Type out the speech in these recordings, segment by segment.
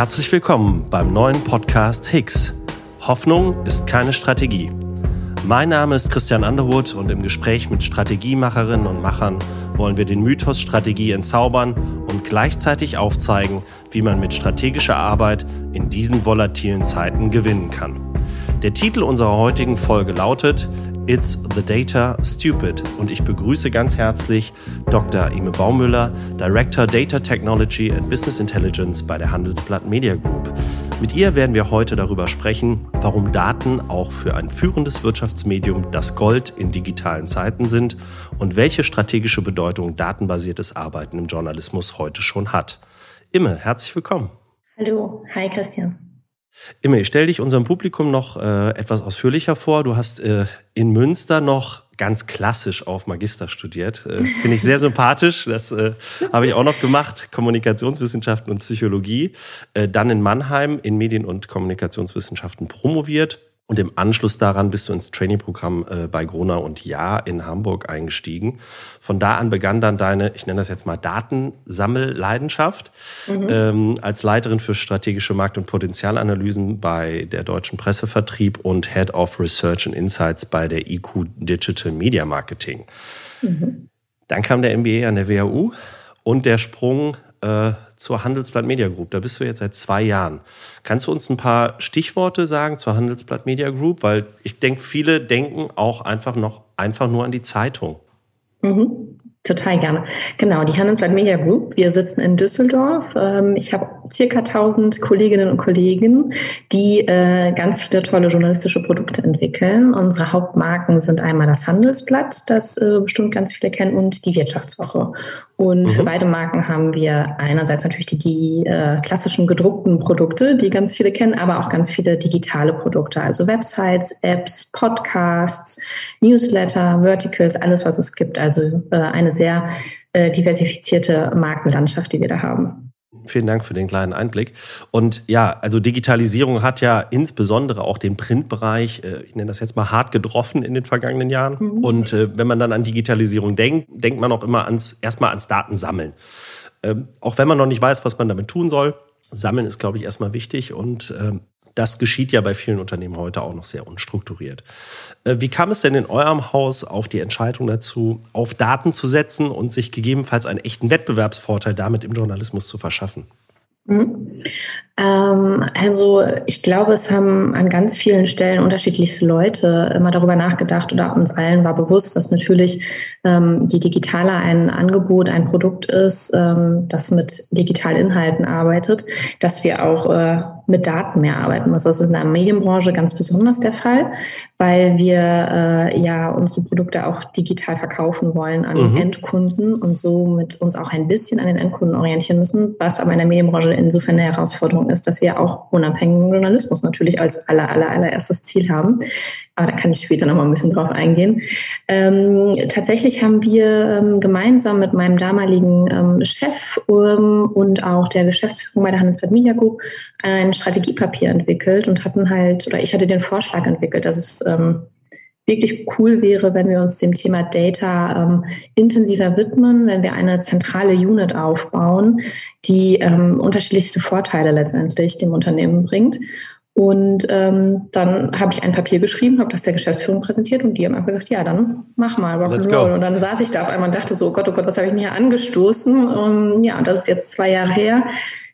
Herzlich willkommen beim neuen Podcast Higgs. Hoffnung ist keine Strategie. Mein Name ist Christian Underwood und im Gespräch mit Strategiemacherinnen und Machern wollen wir den Mythos Strategie entzaubern und gleichzeitig aufzeigen, wie man mit strategischer Arbeit in diesen volatilen Zeiten gewinnen kann. Der Titel unserer heutigen Folge lautet It's the Data Stupid und ich begrüße ganz herzlich Dr. Ime Baumüller, Director Data Technology and Business Intelligence bei der Handelsblatt Media Group. Mit ihr werden wir heute darüber sprechen, warum Daten auch für ein führendes Wirtschaftsmedium das Gold in digitalen Zeiten sind und welche strategische Bedeutung datenbasiertes Arbeiten im Journalismus heute schon hat. Imme, herzlich willkommen. Hallo, hi Christian. Imme, ich stelle dich unserem Publikum noch äh, etwas ausführlicher vor. Du hast äh, in Münster noch ganz klassisch auf Magister studiert. Äh, Finde ich sehr sympathisch. Das äh, habe ich auch noch gemacht. Kommunikationswissenschaften und Psychologie. Äh, dann in Mannheim in Medien- und Kommunikationswissenschaften promoviert und im Anschluss daran bist du ins Trainingprogramm äh, bei Grona und Ja in Hamburg eingestiegen. Von da an begann dann deine, ich nenne das jetzt mal Datensammelleidenschaft, mhm. ähm, als Leiterin für strategische Markt- und Potenzialanalysen bei der Deutschen Pressevertrieb und Head of Research and Insights bei der IQ Digital Media Marketing. Mhm. Dann kam der MBA an der WHU und der Sprung äh, zur Handelsblatt Media Group. Da bist du jetzt seit zwei Jahren. Kannst du uns ein paar Stichworte sagen zur Handelsblatt Media Group? Weil ich denke, viele denken auch einfach noch einfach nur an die Zeitung. Mhm. Total gerne. Genau, die Handelsblatt Media Group. Wir sitzen in Düsseldorf. Ähm, ich habe circa 1000 Kolleginnen und Kollegen, die äh, ganz viele tolle journalistische Produkte entwickeln. Unsere Hauptmarken sind einmal das Handelsblatt, das äh, bestimmt ganz viele kennen, und die Wirtschaftswoche. Und mhm. für beide Marken haben wir einerseits natürlich die, die äh, klassischen gedruckten Produkte, die ganz viele kennen, aber auch ganz viele digitale Produkte, also Websites, Apps, Podcasts, Newsletter, Verticals, alles, was es gibt. Also äh, eine sehr äh, diversifizierte Markenlandschaft, die wir da haben. Vielen Dank für den kleinen Einblick. Und ja, also Digitalisierung hat ja insbesondere auch den Printbereich, äh, ich nenne das jetzt mal hart getroffen in den vergangenen Jahren. Mhm. Und äh, wenn man dann an Digitalisierung denkt, denkt man auch immer ans erstmal ans Datensammeln. Ähm, auch wenn man noch nicht weiß, was man damit tun soll. Sammeln ist, glaube ich, erstmal wichtig und ähm, das geschieht ja bei vielen Unternehmen heute auch noch sehr unstrukturiert. Äh, wie kam es denn in eurem Haus auf die Entscheidung dazu, auf Daten zu setzen und sich gegebenenfalls einen echten Wettbewerbsvorteil damit im Journalismus zu verschaffen? Mhm. Ähm, also ich glaube, es haben an ganz vielen Stellen unterschiedlichste Leute immer darüber nachgedacht oder uns allen war bewusst, dass natürlich ähm, je digitaler ein Angebot, ein Produkt ist, ähm, das mit digitalen Inhalten arbeitet, dass wir auch äh, mit Daten mehr arbeiten muss. Das ist in der Medienbranche ganz besonders der Fall, weil wir äh, ja unsere Produkte auch digital verkaufen wollen an mhm. Endkunden und somit uns auch ein bisschen an den Endkunden orientieren müssen, was aber in der Medienbranche insofern eine Herausforderung ist, dass wir auch unabhängigen Journalismus natürlich als aller, aller, allererstes Ziel haben. Aber da kann ich später noch mal ein bisschen drauf eingehen. Ähm, tatsächlich haben wir ähm, gemeinsam mit meinem damaligen ähm, Chef ähm, und auch der Geschäftsführung bei der Handelsblatt Media Group ein Strategiepapier entwickelt und hatten halt, oder ich hatte den Vorschlag entwickelt, dass es ähm, wirklich cool wäre, wenn wir uns dem Thema Data ähm, intensiver widmen, wenn wir eine zentrale Unit aufbauen, die ähm, unterschiedlichste Vorteile letztendlich dem Unternehmen bringt. Und ähm, dann habe ich ein Papier geschrieben, habe das der Geschäftsführung präsentiert und die haben einfach gesagt, ja, dann mach mal Rock'n'Roll. Und dann saß ich da auf einmal und dachte so, oh Gott, oh Gott, was habe ich denn hier angestoßen? Und ja, das ist jetzt zwei Jahre her.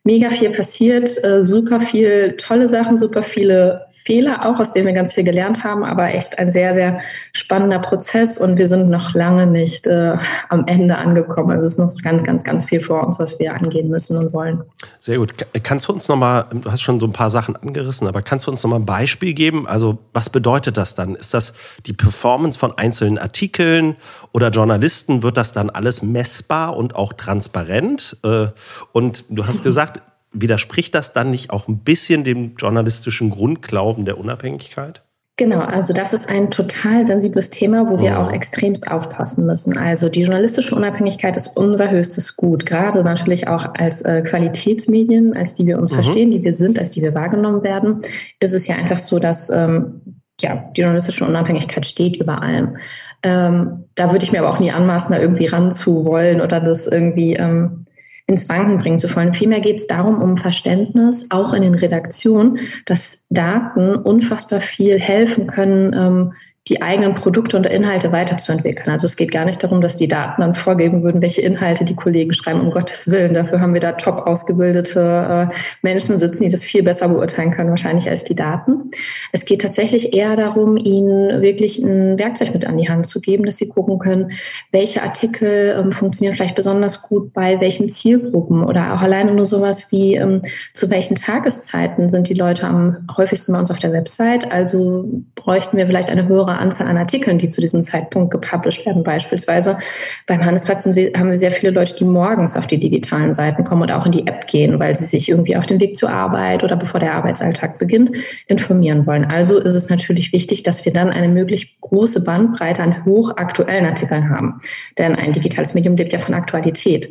Mega viel passiert, äh, super viel tolle Sachen, super viele Fehler auch, aus denen wir ganz viel gelernt haben, aber echt ein sehr, sehr spannender Prozess und wir sind noch lange nicht äh, am Ende angekommen. Also es ist noch ganz, ganz, ganz viel vor uns, was wir angehen müssen und wollen. Sehr gut. Kannst du uns nochmal, du hast schon so ein paar Sachen angerissen, aber kannst du uns nochmal ein Beispiel geben? Also was bedeutet das dann? Ist das die Performance von einzelnen Artikeln oder Journalisten? Wird das dann alles messbar und auch transparent? Äh, und du hast gesagt, widerspricht das dann nicht auch ein bisschen dem journalistischen Grundglauben der Unabhängigkeit? Genau, also das ist ein total sensibles Thema, wo wir auch extremst aufpassen müssen. Also die journalistische Unabhängigkeit ist unser höchstes Gut, gerade natürlich auch als äh, Qualitätsmedien, als die wir uns mhm. verstehen, die wir sind, als die wir wahrgenommen werden, ist es ja einfach so, dass ähm, ja, die journalistische Unabhängigkeit steht über allem. Ähm, da würde ich mir aber auch nie anmaßen, da irgendwie ranzuwollen oder das irgendwie ähm, ins Wanken bringen zu wollen. Vielmehr geht es darum, um Verständnis, auch in den Redaktionen, dass Daten unfassbar viel helfen können, ähm, die eigenen Produkte und Inhalte weiterzuentwickeln. Also es geht gar nicht darum, dass die Daten dann vorgeben würden, welche Inhalte die Kollegen schreiben, um Gottes Willen. Dafür haben wir da top ausgebildete äh, Menschen sitzen, die das viel besser beurteilen können, wahrscheinlich als die Daten. Es geht tatsächlich eher darum, ihnen wirklich ein Werkzeug mit an die Hand zu geben, dass sie gucken können, welche Artikel ähm, funktionieren vielleicht besonders gut bei welchen Zielgruppen oder auch alleine nur sowas wie ähm, zu welchen Tageszeiten sind die Leute am häufigsten bei uns auf der Website. Also bräuchten wir vielleicht eine höhere Anzahl an Artikeln, die zu diesem Zeitpunkt gepublished werden. Beispielsweise beim Handelsplatz haben wir sehr viele Leute, die morgens auf die digitalen Seiten kommen und auch in die App gehen, weil sie sich irgendwie auf dem Weg zur Arbeit oder bevor der Arbeitsalltag beginnt, informieren wollen. Also ist es natürlich wichtig, dass wir dann eine möglichst große Bandbreite an hochaktuellen Artikeln haben. Denn ein digitales Medium lebt ja von Aktualität.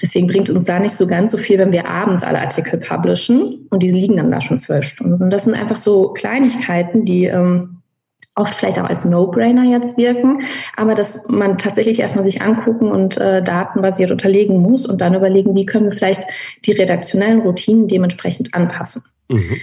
Deswegen bringt uns da nicht so ganz so viel, wenn wir abends alle Artikel publishen und die liegen dann da schon zwölf Stunden. Und das sind einfach so Kleinigkeiten, die ähm, oft vielleicht auch als No-Brainer jetzt wirken, aber dass man tatsächlich erstmal sich angucken und äh, datenbasiert unterlegen muss und dann überlegen, wie können wir vielleicht die redaktionellen Routinen dementsprechend anpassen. Mhm.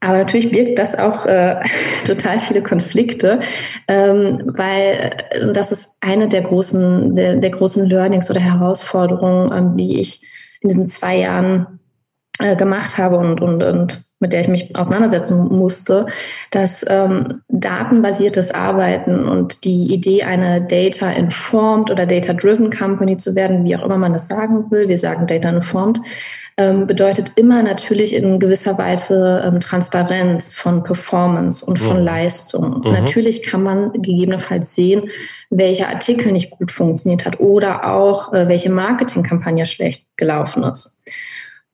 Aber natürlich birgt das auch äh, total viele Konflikte, ähm, weil äh, das ist eine der großen, der, der großen Learnings oder Herausforderungen, ähm, die ich in diesen zwei Jahren äh, gemacht habe und, und, und mit der ich mich auseinandersetzen musste, dass ähm, datenbasiertes Arbeiten und die Idee, eine Data-informed oder Data-driven Company zu werden, wie auch immer man das sagen will, wir sagen Data-informed, ähm, bedeutet immer natürlich in gewisser Weise ähm, Transparenz von Performance und von mhm. Leistung. Mhm. Natürlich kann man gegebenenfalls sehen, welcher Artikel nicht gut funktioniert hat oder auch äh, welche Marketingkampagne schlecht gelaufen ist.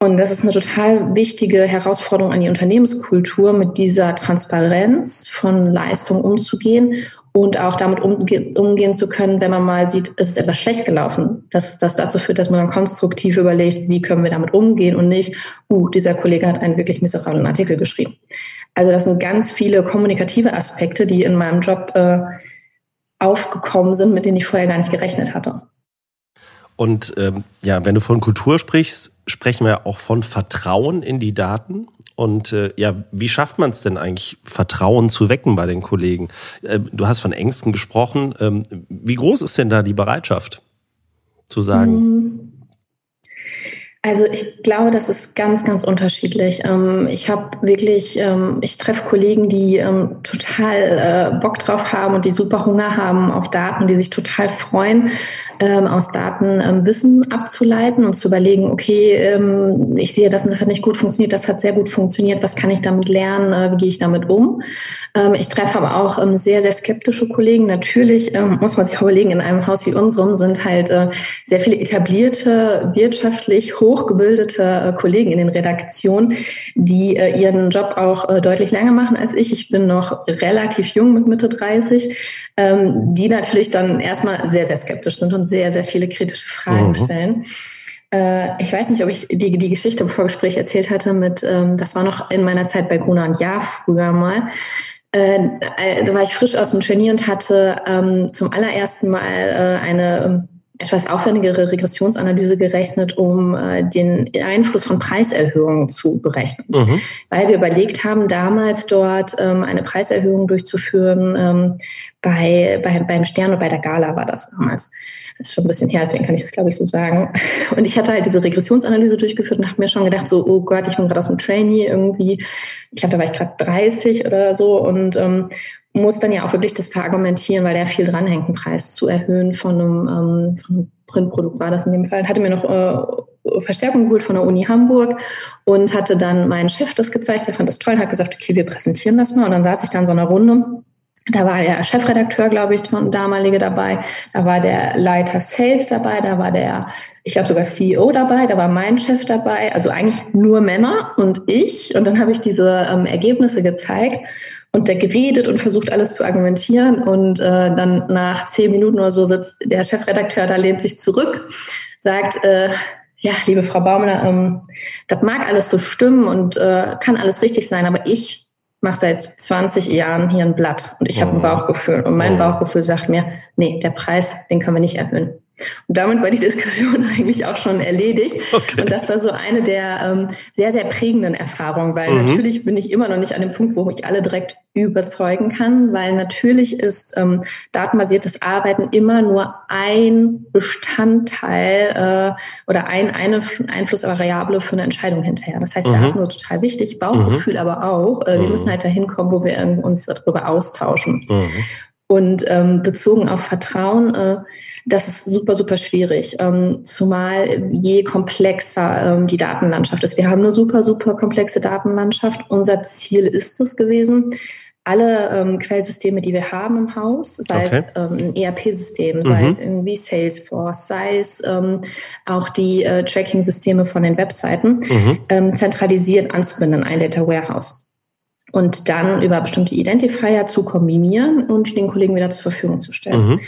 Und das ist eine total wichtige Herausforderung an die Unternehmenskultur, mit dieser Transparenz von Leistung umzugehen und auch damit umge umgehen zu können, wenn man mal sieht, es ist etwas schlecht gelaufen. Dass das dazu führt, dass man dann konstruktiv überlegt, wie können wir damit umgehen und nicht, uh, dieser Kollege hat einen wirklich miserablen Artikel geschrieben. Also das sind ganz viele kommunikative Aspekte, die in meinem Job äh, aufgekommen sind, mit denen ich vorher gar nicht gerechnet hatte. Und ähm, ja, wenn du von Kultur sprichst, sprechen wir auch von Vertrauen in die Daten. Und äh, ja, wie schafft man es denn eigentlich, Vertrauen zu wecken bei den Kollegen? Äh, du hast von Ängsten gesprochen. Ähm, wie groß ist denn da die Bereitschaft zu sagen? Also ich glaube, das ist ganz, ganz unterschiedlich. Ähm, ich habe wirklich, ähm, ich treffe Kollegen, die ähm, total äh, Bock drauf haben und die super Hunger haben auf Daten, die sich total freuen, aus Daten Wissen abzuleiten und zu überlegen, okay, ich sehe das und das hat nicht gut funktioniert, das hat sehr gut funktioniert, was kann ich damit lernen, äh, wie gehe ich damit um? Ich treffe aber auch sehr, sehr skeptische Kollegen. Natürlich muss man sich auch überlegen, in einem Haus wie unserem sind halt äh, sehr viele etablierte, wirtschaftlich hoch hochgebildete äh, Kollegen in den Redaktionen, die äh, ihren Job auch äh, deutlich länger machen als ich. Ich bin noch relativ jung mit Mitte 30, ähm, die natürlich dann erstmal sehr, sehr skeptisch sind und sehr, sehr viele kritische Fragen mhm. stellen. Ich weiß nicht, ob ich die, die Geschichte im Vorgespräch erzählt hatte mit, ähm, das war noch in meiner Zeit bei Gruner und Jahr früher mal. Da war ich frisch aus dem Trainier und hatte ähm, zum allerersten Mal eine etwas aufwendigere Regressionsanalyse gerechnet, um äh, den Einfluss von Preiserhöhungen zu berechnen. Mhm. Weil wir überlegt haben, damals dort ähm, eine Preiserhöhung durchzuführen ähm, bei, bei, beim Stern und bei der Gala war das damals. Das ist schon ein bisschen her, deswegen kann ich das, glaube ich, so sagen. Und ich hatte halt diese Regressionsanalyse durchgeführt und habe mir schon gedacht, so, oh Gott, ich bin gerade aus dem Trainee irgendwie. Ich glaube, da war ich gerade 30 oder so und ähm, muss dann ja auch wirklich das verargumentieren, weil da viel dranhängt, einen Preis zu erhöhen von einem, ähm, von einem Printprodukt war das in dem Fall. Hatte mir noch äh, Verstärkung geholt von der Uni Hamburg und hatte dann meinen Chef das gezeigt. Der fand das toll und hat gesagt, okay, wir präsentieren das mal. Und dann saß ich da in so einer Runde. Da war der Chefredakteur, glaube ich, von damalige dabei. Da war der Leiter Sales dabei. Da war der, ich glaube sogar CEO dabei. Da war mein Chef dabei. Also eigentlich nur Männer und ich. Und dann habe ich diese ähm, Ergebnisse gezeigt und der geredet und versucht alles zu argumentieren. Und äh, dann nach zehn Minuten oder so sitzt der Chefredakteur da, lehnt sich zurück, sagt, äh, ja, liebe Frau Baumler, ähm, das mag alles so stimmen und äh, kann alles richtig sein, aber ich mache seit 20 Jahren hier ein Blatt und ich habe ein oh. Bauchgefühl. Und mein oh. Bauchgefühl sagt mir, nee, der Preis, den können wir nicht erhöhen. Und damit war die Diskussion eigentlich auch schon erledigt. Okay. Und das war so eine der ähm, sehr, sehr prägenden Erfahrungen, weil mhm. natürlich bin ich immer noch nicht an dem Punkt, wo ich alle direkt überzeugen kann, weil natürlich ist ähm, datenbasiertes Arbeiten immer nur ein Bestandteil äh, oder ein, eine Einflussvariable für eine Entscheidung hinterher. Das heißt, mhm. Daten sind total wichtig, Bauchgefühl mhm. aber auch. Äh, wir mhm. müssen halt dahin kommen, wo wir uns darüber austauschen. Und ähm, bezogen auf Vertrauen, äh, das ist super, super schwierig. Ähm, zumal je komplexer ähm, die Datenlandschaft ist. Wir haben eine super, super komplexe Datenlandschaft. Unser Ziel ist es gewesen, alle ähm, Quellsysteme, die wir haben im Haus, sei okay. es ähm, ein ERP-System, sei mhm. es irgendwie Salesforce, sei es ähm, auch die äh, Tracking-Systeme von den Webseiten, mhm. ähm, zentralisiert anzubinden, ein Data Warehouse und dann über bestimmte Identifier zu kombinieren und den Kollegen wieder zur Verfügung zu stellen. Mhm.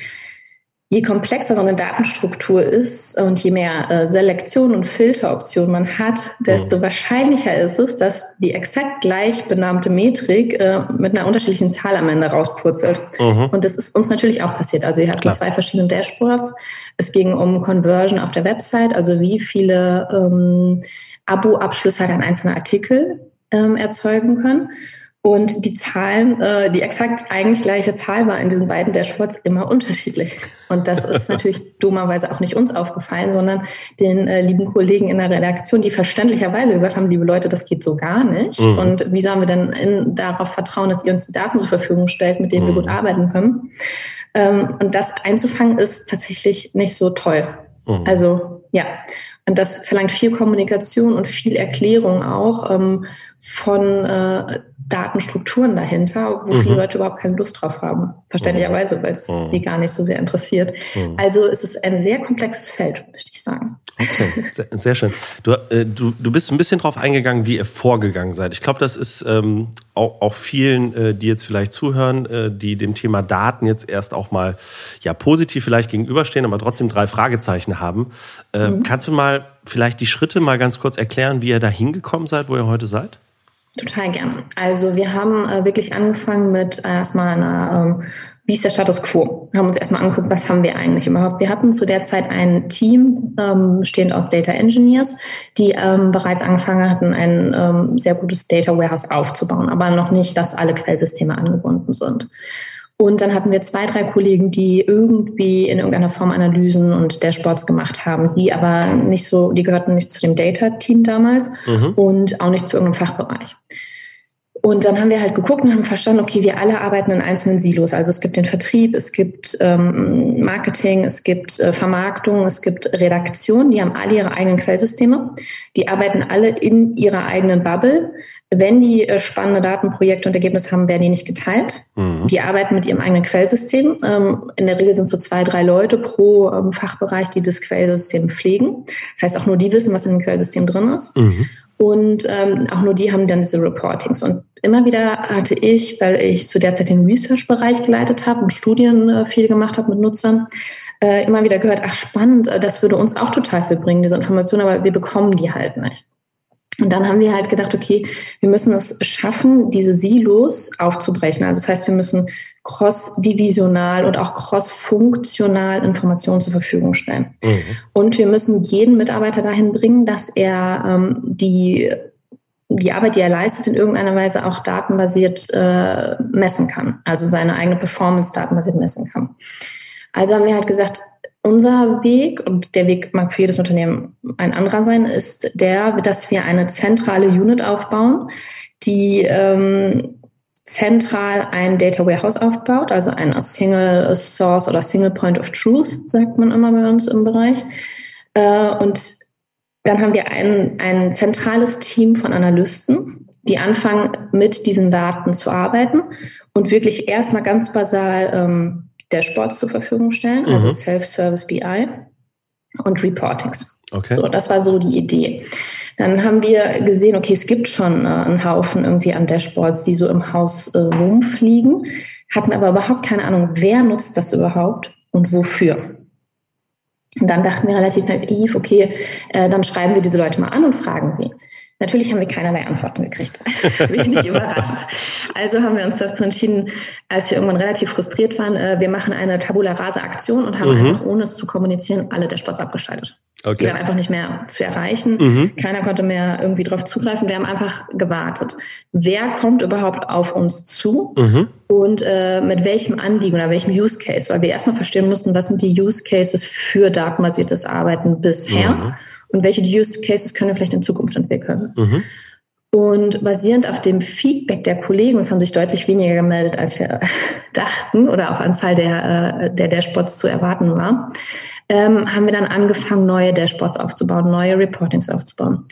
Je komplexer so eine Datenstruktur ist und je mehr äh, Selektion und Filteroptionen man hat, desto mhm. wahrscheinlicher ist es, dass die exakt gleich benannte Metrik äh, mit einer unterschiedlichen Zahl am Ende rauspurzelt. Mhm. Und das ist uns natürlich auch passiert. Also wir hatten Klar. zwei verschiedene Dashboards. Es ging um Conversion auf der Website, also wie viele ähm, Abo-Abschlüsse hat ein einzelner Artikel ähm, erzeugen können. Und die Zahlen, äh, die exakt eigentlich gleiche Zahl war in diesen beiden Dashboards immer unterschiedlich. Und das ist natürlich dummerweise auch nicht uns aufgefallen, sondern den äh, lieben Kollegen in der Redaktion, die verständlicherweise gesagt haben, liebe Leute, das geht so gar nicht. Mhm. Und wie sollen wir denn in, darauf vertrauen, dass ihr uns die Daten zur Verfügung stellt, mit denen mhm. wir gut arbeiten können? Ähm, und das einzufangen ist tatsächlich nicht so toll. Mhm. Also ja, und das verlangt viel Kommunikation und viel Erklärung auch ähm, von äh, Datenstrukturen dahinter, wo mhm. viele Leute überhaupt keine Lust drauf haben. Verständlicherweise, weil es mhm. sie gar nicht so sehr interessiert. Mhm. Also es ist ein sehr komplexes Feld, möchte ich sagen. Okay, sehr, sehr schön. Du, äh, du, du bist ein bisschen drauf eingegangen, wie ihr vorgegangen seid. Ich glaube, das ist ähm, auch, auch vielen, äh, die jetzt vielleicht zuhören, äh, die dem Thema Daten jetzt erst auch mal ja positiv vielleicht gegenüberstehen, aber trotzdem drei Fragezeichen haben. Äh, mhm. Kannst du mal vielleicht die Schritte mal ganz kurz erklären, wie ihr da hingekommen seid, wo ihr heute seid? Total gern. Also wir haben äh, wirklich angefangen mit äh, erstmal einer, ähm, wie ist der Status quo? Wir haben uns erstmal angeguckt, was haben wir eigentlich überhaupt? Wir hatten zu der Zeit ein Team, ähm, bestehend aus Data Engineers, die ähm, bereits angefangen hatten, ein ähm, sehr gutes Data Warehouse aufzubauen, aber noch nicht, dass alle Quellsysteme angebunden sind. Und dann hatten wir zwei, drei Kollegen, die irgendwie in irgendeiner Form Analysen und Dashboards gemacht haben, die aber nicht so, die gehörten nicht zu dem Data-Team damals mhm. und auch nicht zu irgendeinem Fachbereich. Und dann haben wir halt geguckt und haben verstanden, okay, wir alle arbeiten in einzelnen Silos. Also es gibt den Vertrieb, es gibt ähm, Marketing, es gibt äh, Vermarktung, es gibt Redaktion, die haben alle ihre eigenen Quellsysteme. Die arbeiten alle in ihrer eigenen Bubble. Wenn die äh, spannende Datenprojekte und Ergebnisse haben, werden die nicht geteilt. Mhm. Die arbeiten mit ihrem eigenen Quellsystem. Ähm, in der Regel sind es so zwei, drei Leute pro ähm, Fachbereich, die das Quellsystem pflegen. Das heißt, auch nur die wissen, was in dem Quellsystem drin ist. Mhm. Und ähm, auch nur die haben dann diese Reportings. Und immer wieder hatte ich, weil ich zu der Zeit den Research-Bereich geleitet habe und Studien äh, viel gemacht habe mit Nutzern, äh, immer wieder gehört, ach spannend, äh, das würde uns auch total viel bringen, diese Informationen, aber wir bekommen die halt nicht. Und dann haben wir halt gedacht, okay, wir müssen es schaffen, diese Silos aufzubrechen. Also das heißt, wir müssen cross-divisional und auch cross-funktional Informationen zur Verfügung stellen. Mhm. Und wir müssen jeden Mitarbeiter dahin bringen, dass er ähm, die, die Arbeit, die er leistet, in irgendeiner Weise auch datenbasiert äh, messen kann. Also seine eigene Performance datenbasiert messen kann. Also haben wir halt gesagt, unser Weg, und der Weg mag für jedes Unternehmen ein anderer sein, ist der, dass wir eine zentrale Unit aufbauen, die ähm, zentral ein Data Warehouse aufbaut, also ein Single Source oder Single Point of Truth, sagt man immer bei uns im Bereich. Äh, und dann haben wir ein, ein zentrales Team von Analysten, die anfangen, mit diesen Daten zu arbeiten und wirklich erstmal ganz basal ähm, Dashboards zur Verfügung stellen, also mhm. also Self-Service BI und Reportings. Okay. So, das war so die Idee. Dann haben wir gesehen, okay, es gibt schon äh, einen Haufen irgendwie an Dashboards, die so im Haus äh, rumfliegen, hatten aber überhaupt keine Ahnung, wer nutzt das überhaupt und wofür. Und dann dachten wir relativ naiv, okay, äh, dann schreiben wir diese Leute mal an und fragen sie. Natürlich haben wir keinerlei Antworten gekriegt. Wenig überraschend. Also haben wir uns dazu entschieden, als wir irgendwann relativ frustriert waren, äh, wir machen eine Tabula Rasa Aktion und haben mhm. einfach, ohne es zu kommunizieren, alle Dashboards abgeschaltet. Okay. Die waren einfach nicht mehr zu erreichen. Mhm. Keiner konnte mehr irgendwie drauf zugreifen. Wir haben einfach gewartet. Wer kommt überhaupt auf uns zu mhm. und äh, mit welchem Anliegen oder welchem Use Case? Weil wir erstmal verstehen mussten, was sind die Use Cases für datenbasiertes Arbeiten bisher mhm. Und welche Use Cases können wir vielleicht in Zukunft entwickeln. Mhm. Und basierend auf dem Feedback der Kollegen, es haben sich deutlich weniger gemeldet, als wir dachten oder auch Anzahl der, äh, der Dashboards zu erwarten war, ähm, haben wir dann angefangen, neue Dashboards aufzubauen, neue Reportings aufzubauen.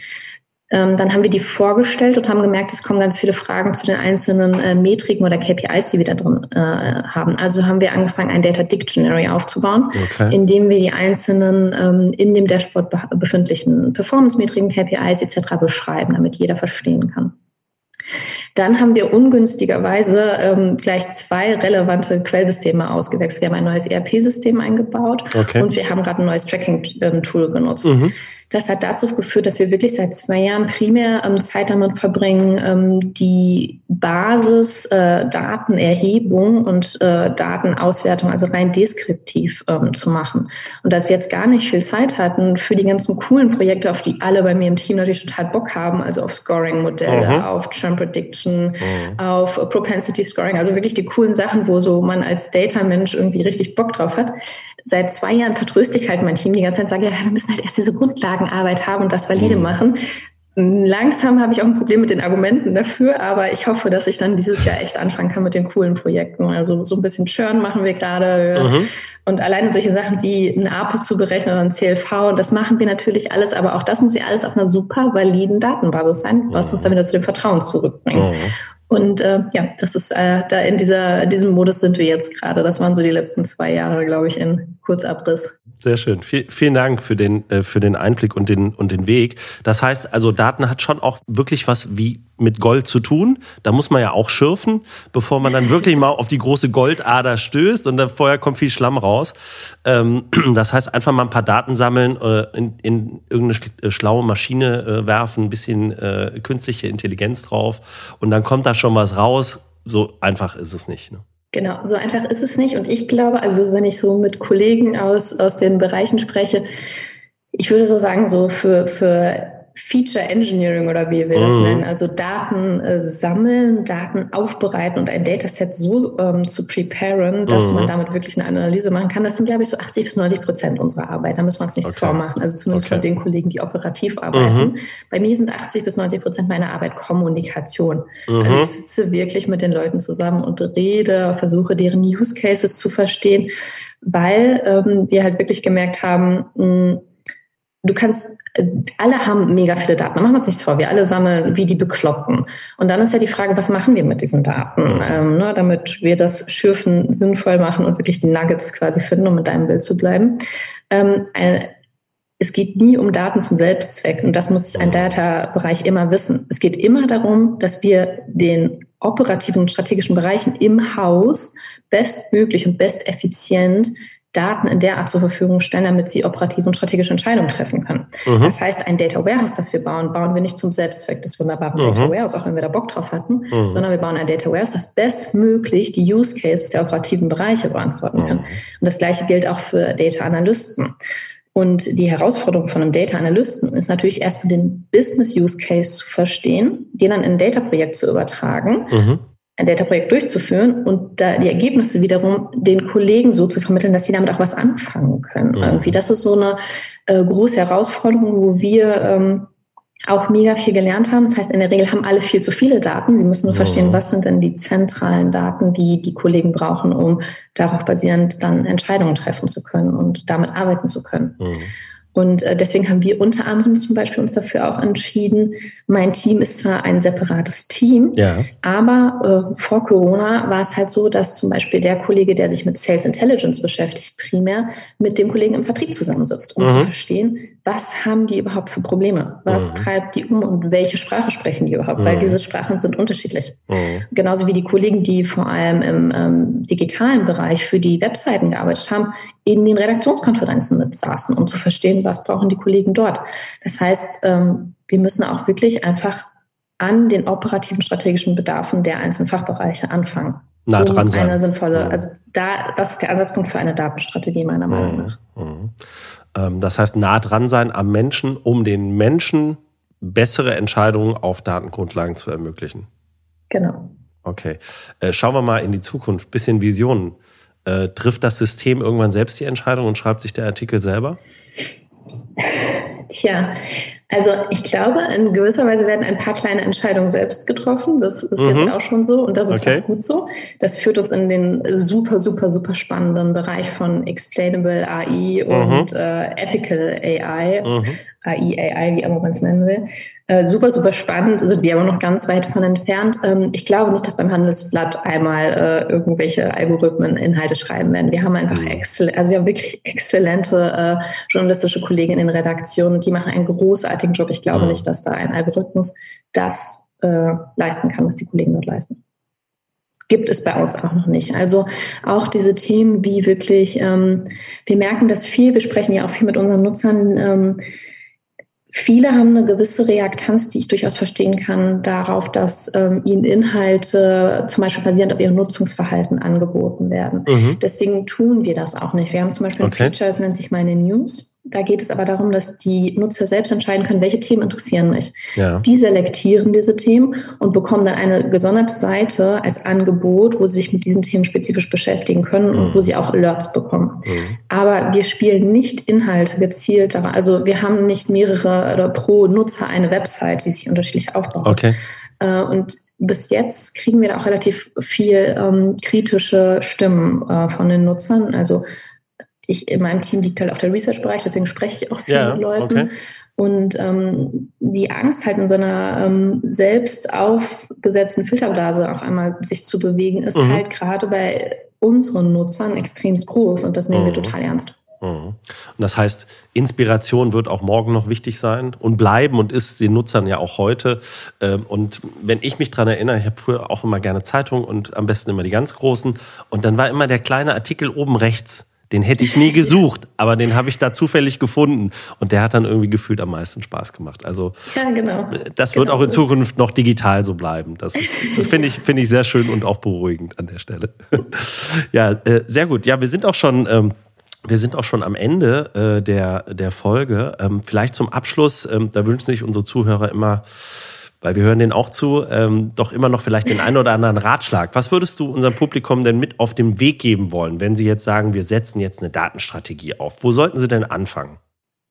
Ähm, dann haben wir die vorgestellt und haben gemerkt, es kommen ganz viele Fragen zu den einzelnen äh, Metriken oder KPIs, die wir da drin äh, haben. Also haben wir angefangen, ein Data Dictionary aufzubauen, okay. in dem wir die einzelnen ähm, in dem Dashboard befindlichen Performance-Metriken, KPIs etc. beschreiben, damit jeder verstehen kann. Dann haben wir ungünstigerweise ähm, gleich zwei relevante Quellsysteme ausgewechselt. Wir haben ein neues ERP-System eingebaut okay. und wir haben gerade ein neues Tracking-Tool ähm, genutzt. Mhm. Das hat dazu geführt, dass wir wirklich seit zwei Jahren primär ähm, Zeit damit verbringen, ähm, die Basisdatenerhebung äh, und äh, Datenauswertung, also rein deskriptiv ähm, zu machen. Und dass wir jetzt gar nicht viel Zeit hatten für die ganzen coolen Projekte, auf die alle bei mir im Team natürlich total Bock haben, also auf Scoring-Modelle, mhm. auf Churn Prediction, mhm. auf Propensity Scoring, also wirklich die coolen Sachen, wo so man als Data-Mensch irgendwie richtig Bock drauf hat. Seit zwei Jahren vertröste ich halt mein Team die ganze Zeit, sage, ja, wir müssen halt erst diese Grundlagenarbeit haben und das valide mhm. machen. Langsam habe ich auch ein Problem mit den Argumenten dafür, aber ich hoffe, dass ich dann dieses Jahr echt anfangen kann mit den coolen Projekten. Also so ein bisschen Churn machen wir gerade. Mhm. Und alleine solche Sachen wie ein APO zu berechnen oder ein CLV, und das machen wir natürlich alles, aber auch das muss ja alles auf einer super validen Datenbasis sein, was uns dann wieder zu dem Vertrauen zurückbringt. Mhm. Und äh, ja, das ist äh, da in dieser diesem Modus sind wir jetzt gerade. Das waren so die letzten zwei Jahre, glaube ich, in Kurzabriss. Sehr schön. V vielen Dank für den äh, für den Einblick und den und den Weg. Das heißt, also Daten hat schon auch wirklich was wie mit Gold zu tun. Da muss man ja auch schürfen, bevor man dann wirklich mal auf die große Goldader stößt und dann vorher kommt viel Schlamm raus. Ähm, das heißt, einfach mal ein paar Daten sammeln, äh, in, in irgendeine äh, schlaue Maschine äh, werfen, ein bisschen künstliche Intelligenz drauf und dann kommt da schon was raus. So einfach ist es nicht. Ne? Genau, so einfach ist es nicht. Und ich glaube, also wenn ich so mit Kollegen aus, aus den Bereichen spreche, ich würde so sagen, so für, für Feature Engineering oder wie wir das mhm. nennen, also Daten äh, sammeln, Daten aufbereiten und ein Dataset so ähm, zu preparen, dass mhm. man damit wirklich eine Analyse machen kann. Das sind, glaube ich, so 80 bis 90 Prozent unserer Arbeit. Da müssen wir uns nichts okay. vormachen. Also zumindest okay. von den Kollegen, die operativ arbeiten. Mhm. Bei mir sind 80 bis 90 Prozent meiner Arbeit Kommunikation. Also mhm. ich sitze wirklich mit den Leuten zusammen und rede, versuche deren Use Cases zu verstehen, weil ähm, wir halt wirklich gemerkt haben, mh, du kannst, äh, alle haben mega viele Daten, da machen wir uns nichts vor, wir alle sammeln wie die Bekloppten. Und dann ist ja die Frage, was machen wir mit diesen Daten, ähm, ne, damit wir das Schürfen sinnvoll machen und wirklich die Nuggets quasi finden, um mit deinem Bild zu bleiben. Ähm, ein, es geht nie um Daten zum Selbstzweck und das muss ein Data-Bereich immer wissen. Es geht immer darum, dass wir den operativen und strategischen Bereichen im Haus bestmöglich und besteffizient Daten in der Art zur Verfügung stellen, damit sie operative und strategische Entscheidungen treffen können. Mhm. Das heißt, ein Data Warehouse, das wir bauen, bauen wir nicht zum Selbstzweck des wunderbaren mhm. Data Warehouse, auch wenn wir da Bock drauf hatten, mhm. sondern wir bauen ein Data Warehouse, das bestmöglich die Use Cases der operativen Bereiche beantworten kann. Mhm. Und das Gleiche gilt auch für Data Analysten. Und die Herausforderung von einem Data Analysten ist natürlich erstmal den Business Use Case zu verstehen, den dann in ein Data Projekt zu übertragen mhm ein Data-Projekt durchzuführen und da die Ergebnisse wiederum den Kollegen so zu vermitteln, dass sie damit auch was anfangen können. Mhm. Irgendwie. Das ist so eine äh, große Herausforderung, wo wir ähm, auch mega viel gelernt haben. Das heißt, in der Regel haben alle viel zu viele Daten. Sie müssen nur mhm. verstehen, was sind denn die zentralen Daten, die die Kollegen brauchen, um darauf basierend dann Entscheidungen treffen zu können und damit arbeiten zu können. Mhm. Und äh, deswegen haben wir unter anderem zum Beispiel uns dafür auch entschieden, mein Team ist zwar ein separates Team, ja. aber äh, vor Corona war es halt so, dass zum Beispiel der Kollege, der sich mit Sales Intelligence beschäftigt, primär mit dem Kollegen im Vertrieb zusammensitzt, um mhm. zu verstehen, was haben die überhaupt für Probleme? Was mhm. treibt die um und welche Sprache sprechen die überhaupt? Mhm. Weil diese Sprachen sind unterschiedlich. Mhm. Genauso wie die Kollegen, die vor allem im ähm, digitalen Bereich für die Webseiten gearbeitet haben, in den Redaktionskonferenzen mit saßen, um zu verstehen, was brauchen die Kollegen dort. Das heißt, ähm, wir müssen auch wirklich einfach an den operativen strategischen Bedarfen der einzelnen Fachbereiche anfangen. Nah dran um sein. Eine sinnvolle, also da, das ist der Ansatzpunkt für eine Datenstrategie meiner Meinung mhm. nach. Ähm, das heißt, nah dran sein am Menschen, um den Menschen bessere Entscheidungen auf Datengrundlagen zu ermöglichen. Genau. Okay. Äh, schauen wir mal in die Zukunft. Bisschen Visionen. Äh, trifft das System irgendwann selbst die Entscheidung und schreibt sich der Artikel selber? Tja, also ich glaube, in gewisser Weise werden ein paar kleine Entscheidungen selbst getroffen. Das ist mhm. jetzt auch schon so und das ist okay. auch gut so. Das führt uns in den super, super, super spannenden Bereich von Explainable AI mhm. und äh, Ethical AI, mhm. AI, AI, wie immer man es nennen will. Äh, super, super spannend, sind wir aber noch ganz weit von entfernt. Ähm, ich glaube nicht, dass beim Handelsblatt einmal äh, irgendwelche Algorithmen Inhalte schreiben werden. Wir haben einfach mhm. exzellent, also wir haben wirklich exzellente äh, journalistische Kollegen in den Redaktionen, die machen einen großartigen Job. Ich glaube mhm. nicht, dass da ein Algorithmus das äh, leisten kann, was die Kollegen dort leisten gibt es bei uns auch noch nicht. Also auch diese Themen wie wirklich, ähm, wir merken das viel, wir sprechen ja auch viel mit unseren Nutzern, ähm, Viele haben eine gewisse Reaktanz, die ich durchaus verstehen kann, darauf, dass ähm, ihnen Inhalte zum Beispiel basierend auf ihrem Nutzungsverhalten angeboten werden. Mhm. Deswegen tun wir das auch nicht. Wir haben zum Beispiel okay. ein Feature, das nennt sich meine News. Da geht es aber darum, dass die Nutzer selbst entscheiden können, welche Themen interessieren mich. Ja. Die selektieren diese Themen und bekommen dann eine gesonderte Seite als Angebot, wo sie sich mit diesen Themen spezifisch beschäftigen können mhm. und wo sie auch Alerts bekommen. Mhm. Aber wir spielen nicht Inhalte gezielt. Also wir haben nicht mehrere oder pro Nutzer eine Website, die sich unterschiedlich aufbaut. Okay. Äh, und bis jetzt kriegen wir da auch relativ viel ähm, kritische Stimmen äh, von den Nutzern. Also ich in meinem Team liegt halt auch der Research-Bereich, deswegen spreche ich auch viel ja, mit Leuten. Okay. Und ähm, die Angst, halt in so einer ähm, selbst aufgesetzten Filterblase auch einmal sich zu bewegen, ist mhm. halt gerade bei unseren Nutzern extremst groß und das nehmen mhm. wir total ernst. Mhm. Und das heißt, Inspiration wird auch morgen noch wichtig sein und bleiben und ist den Nutzern ja auch heute. Ähm, und wenn ich mich dran erinnere, ich habe früher auch immer gerne Zeitungen und am besten immer die ganz großen. Und dann war immer der kleine Artikel oben rechts den hätte ich nie gesucht, aber den habe ich da zufällig gefunden. Und der hat dann irgendwie gefühlt am meisten Spaß gemacht. Also ja, genau. das wird genau. auch in Zukunft noch digital so bleiben. Das, das finde ich, finde ich sehr schön und auch beruhigend an der Stelle. ja, äh, sehr gut. Ja, wir sind auch schon. Ähm, wir sind auch schon am Ende äh, der, der Folge. Ähm, vielleicht zum Abschluss, ähm, da wünschen sich unsere Zuhörer immer weil wir hören den auch zu, ähm, doch immer noch vielleicht den einen oder anderen Ratschlag. Was würdest du unserem Publikum denn mit auf den Weg geben wollen, wenn sie jetzt sagen, wir setzen jetzt eine Datenstrategie auf? Wo sollten sie denn anfangen?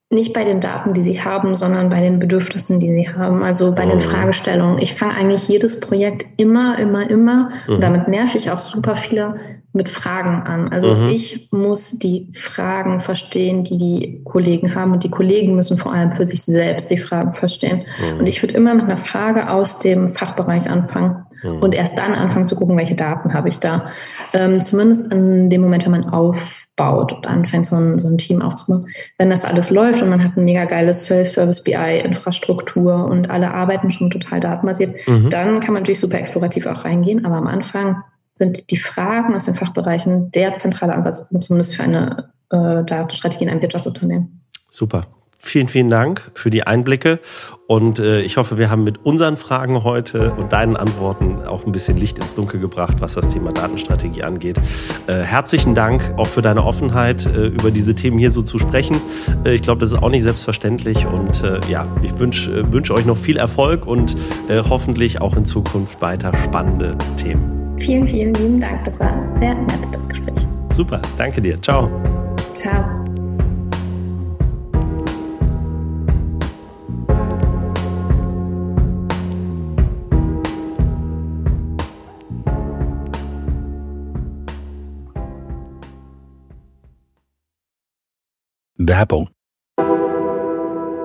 Nicht bei den Daten, die sie haben, sondern bei den Bedürfnissen, die sie haben, also bei oh. den Fragestellungen. Ich fange eigentlich jedes Projekt immer, immer, immer, mhm. und damit nerv ich auch super viele mit Fragen an. Also mhm. ich muss die Fragen verstehen, die die Kollegen haben und die Kollegen müssen vor allem für sich selbst die Fragen verstehen. Mhm. Und ich würde immer mit einer Frage aus dem Fachbereich anfangen mhm. und erst dann anfangen zu gucken, welche Daten habe ich da. Ähm, zumindest in dem Moment, wenn man aufbaut und anfängt, so ein, so ein Team aufzubauen. Wenn das alles läuft und man hat ein mega geiles Self-Service BI-Infrastruktur und alle arbeiten schon total datenbasiert, mhm. dann kann man natürlich super explorativ auch reingehen. Aber am Anfang sind die Fragen aus den Fachbereichen der zentrale Ansatzpunkt, zumindest für eine äh, Datenstrategie in einem Wirtschaftsunternehmen. Super. Vielen, vielen Dank für die Einblicke und äh, ich hoffe, wir haben mit unseren Fragen heute und deinen Antworten auch ein bisschen Licht ins Dunkel gebracht, was das Thema Datenstrategie angeht. Äh, herzlichen Dank auch für deine Offenheit, äh, über diese Themen hier so zu sprechen. Äh, ich glaube, das ist auch nicht selbstverständlich und äh, ja, ich wünsche äh, wünsch euch noch viel Erfolg und hoffentlich auch in Zukunft weiter spannende Themen. Vielen, vielen lieben Dank. Das war sehr nett, das Gespräch. Super, danke dir. Ciao. Ciao. Werbung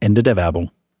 Ende der Werbung.